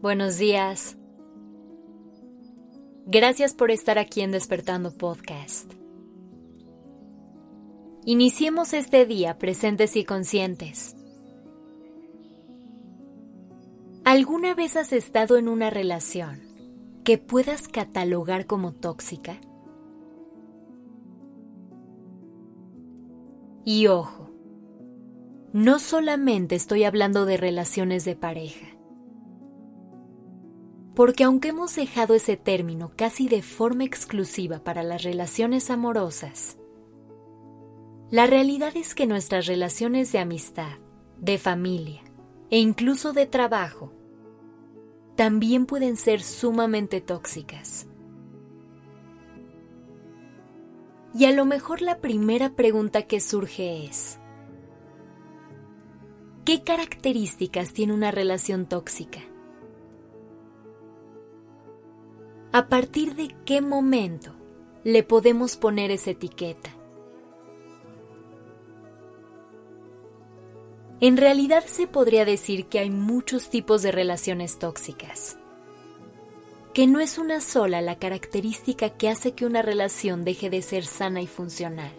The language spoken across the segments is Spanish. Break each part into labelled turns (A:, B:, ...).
A: buenos días. Gracias por estar aquí en Despertando Podcast. Iniciemos este día presentes y conscientes. ¿Alguna vez has estado en una relación que puedas catalogar como tóxica? Y ojo, no solamente estoy hablando de relaciones de pareja, porque aunque hemos dejado ese término casi de forma exclusiva para las relaciones amorosas, la realidad es que nuestras relaciones de amistad, de familia e incluso de trabajo también pueden ser sumamente tóxicas. Y a lo mejor la primera pregunta que surge es, ¿qué características tiene una relación tóxica? ¿A partir de qué momento le podemos poner esa etiqueta? En realidad se podría decir que hay muchos tipos de relaciones tóxicas, que no es una sola la característica que hace que una relación deje de ser sana y funcional.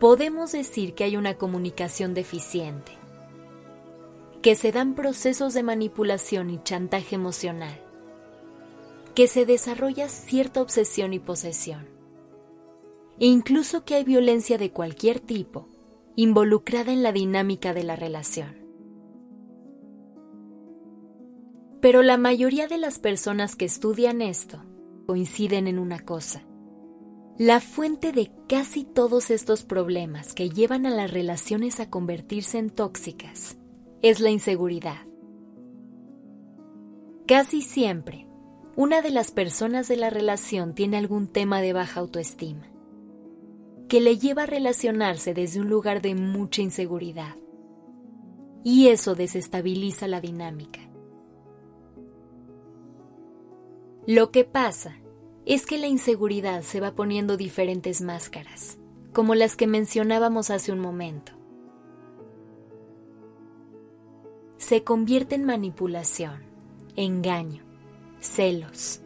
A: Podemos decir que hay una comunicación deficiente, que se dan procesos de manipulación y chantaje emocional, que se desarrolla cierta obsesión y posesión, e incluso que hay violencia de cualquier tipo involucrada en la dinámica de la relación. Pero la mayoría de las personas que estudian esto coinciden en una cosa. La fuente de casi todos estos problemas que llevan a las relaciones a convertirse en tóxicas es la inseguridad. Casi siempre, una de las personas de la relación tiene algún tema de baja autoestima, que le lleva a relacionarse desde un lugar de mucha inseguridad. Y eso desestabiliza la dinámica. Lo que pasa es que la inseguridad se va poniendo diferentes máscaras, como las que mencionábamos hace un momento. Se convierte en manipulación, engaño, celos,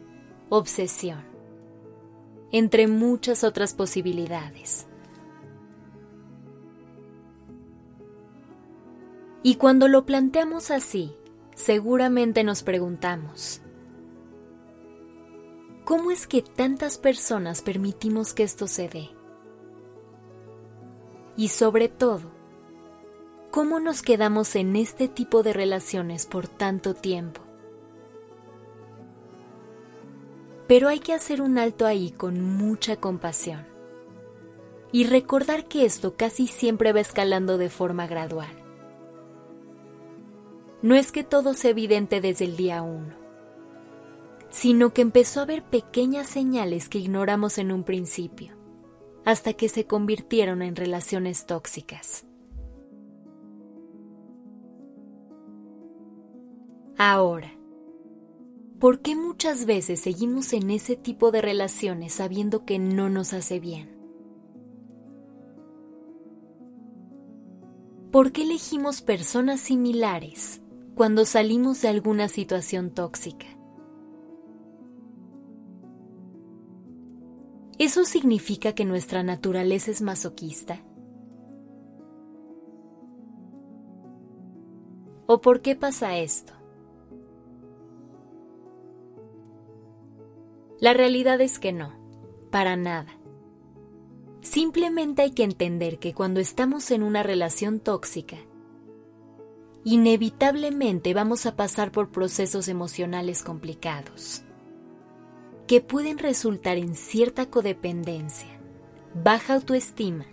A: obsesión, entre muchas otras posibilidades. Y cuando lo planteamos así, seguramente nos preguntamos, ¿cómo es que tantas personas permitimos que esto se dé? Y sobre todo, ¿Cómo nos quedamos en este tipo de relaciones por tanto tiempo? Pero hay que hacer un alto ahí con mucha compasión y recordar que esto casi siempre va escalando de forma gradual. No es que todo sea evidente desde el día uno, sino que empezó a haber pequeñas señales que ignoramos en un principio, hasta que se convirtieron en relaciones tóxicas. Ahora, ¿por qué muchas veces seguimos en ese tipo de relaciones sabiendo que no nos hace bien? ¿Por qué elegimos personas similares cuando salimos de alguna situación tóxica? ¿Eso significa que nuestra naturaleza es masoquista? ¿O por qué pasa esto? La realidad es que no, para nada. Simplemente hay que entender que cuando estamos en una relación tóxica, inevitablemente vamos a pasar por procesos emocionales complicados, que pueden resultar en cierta codependencia, baja autoestima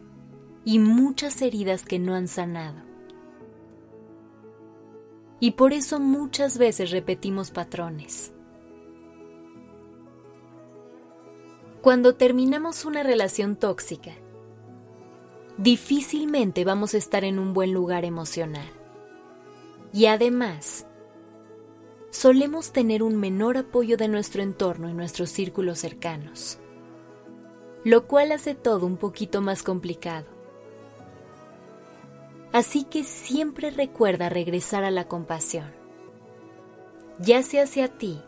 A: y muchas heridas que no han sanado. Y por eso muchas veces repetimos patrones Cuando terminamos una relación tóxica, difícilmente vamos a estar en un buen lugar emocional. Y además, solemos tener un menor apoyo de nuestro entorno y nuestros círculos cercanos, lo cual hace todo un poquito más complicado. Así que siempre recuerda regresar a la compasión, ya sea hacia ti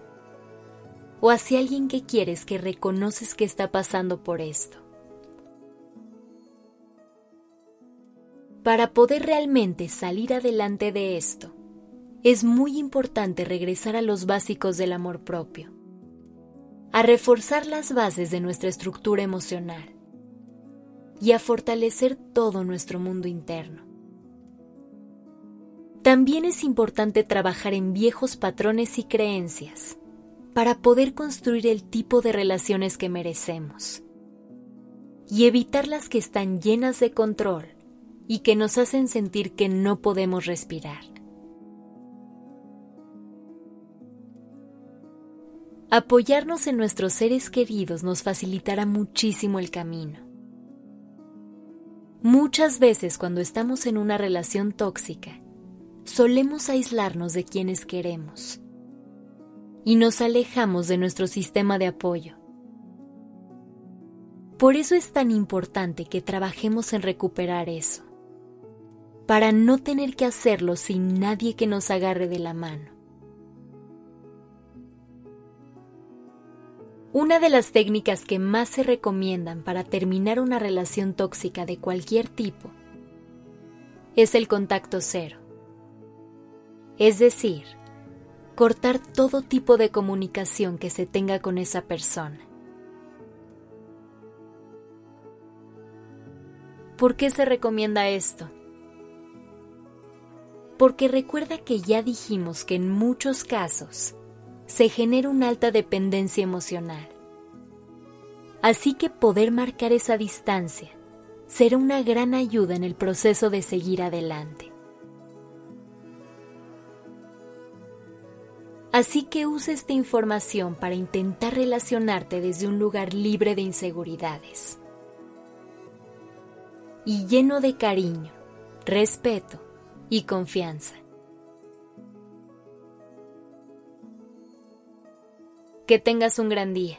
A: o hacia alguien que quieres que reconoces que está pasando por esto. Para poder realmente salir adelante de esto, es muy importante regresar a los básicos del amor propio, a reforzar las bases de nuestra estructura emocional y a fortalecer todo nuestro mundo interno. También es importante trabajar en viejos patrones y creencias para poder construir el tipo de relaciones que merecemos y evitar las que están llenas de control y que nos hacen sentir que no podemos respirar. Apoyarnos en nuestros seres queridos nos facilitará muchísimo el camino. Muchas veces cuando estamos en una relación tóxica, solemos aislarnos de quienes queremos y nos alejamos de nuestro sistema de apoyo. Por eso es tan importante que trabajemos en recuperar eso, para no tener que hacerlo sin nadie que nos agarre de la mano. Una de las técnicas que más se recomiendan para terminar una relación tóxica de cualquier tipo es el contacto cero. Es decir, cortar todo tipo de comunicación que se tenga con esa persona. ¿Por qué se recomienda esto? Porque recuerda que ya dijimos que en muchos casos se genera una alta dependencia emocional. Así que poder marcar esa distancia será una gran ayuda en el proceso de seguir adelante. Así que usa esta información para intentar relacionarte desde un lugar libre de inseguridades y lleno de cariño, respeto y confianza. Que tengas un gran día.